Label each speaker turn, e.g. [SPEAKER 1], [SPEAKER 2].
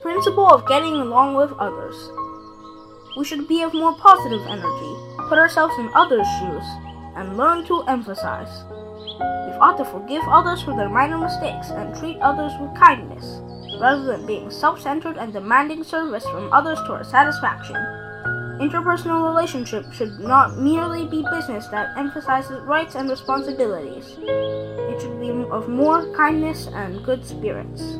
[SPEAKER 1] Principle of getting along with others. We should be of more positive energy, put ourselves in others' shoes, and learn to emphasize. We ought to forgive others for their minor mistakes and treat others with kindness, rather than being self centered and demanding service from others to our satisfaction. Interpersonal relationships should not merely be business that emphasizes rights and responsibilities. It should be of more kindness and good spirits.